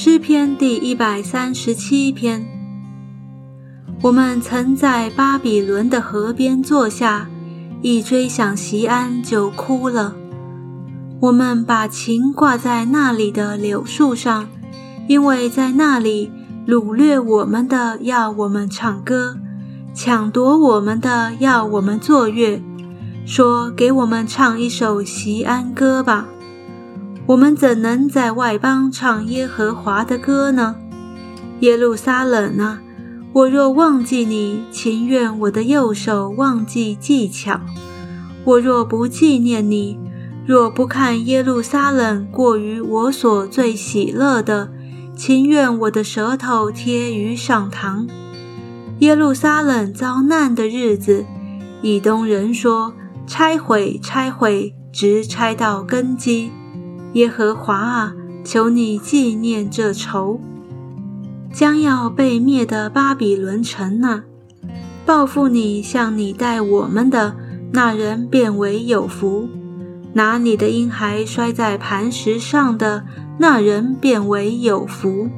诗篇第一百三十七篇。我们曾在巴比伦的河边坐下，一追想席安就哭了。我们把琴挂在那里的柳树上，因为在那里掳掠我们的要我们唱歌，抢夺我们的要我们作乐，说给我们唱一首席安歌吧。我们怎能在外邦唱耶和华的歌呢？耶路撒冷啊，我若忘记你，情愿我的右手忘记技巧；我若不纪念你，若不看耶路撒冷过于我所最喜乐的，情愿我的舌头贴于上膛。耶路撒冷遭难的日子，以东人说：拆毁，拆毁，直拆到根基。耶和华啊，求你纪念这仇，将要被灭的巴比伦城啊，报复你，向你待我们的那人变为有福；拿你的婴孩摔在磐石上的那人变为有福。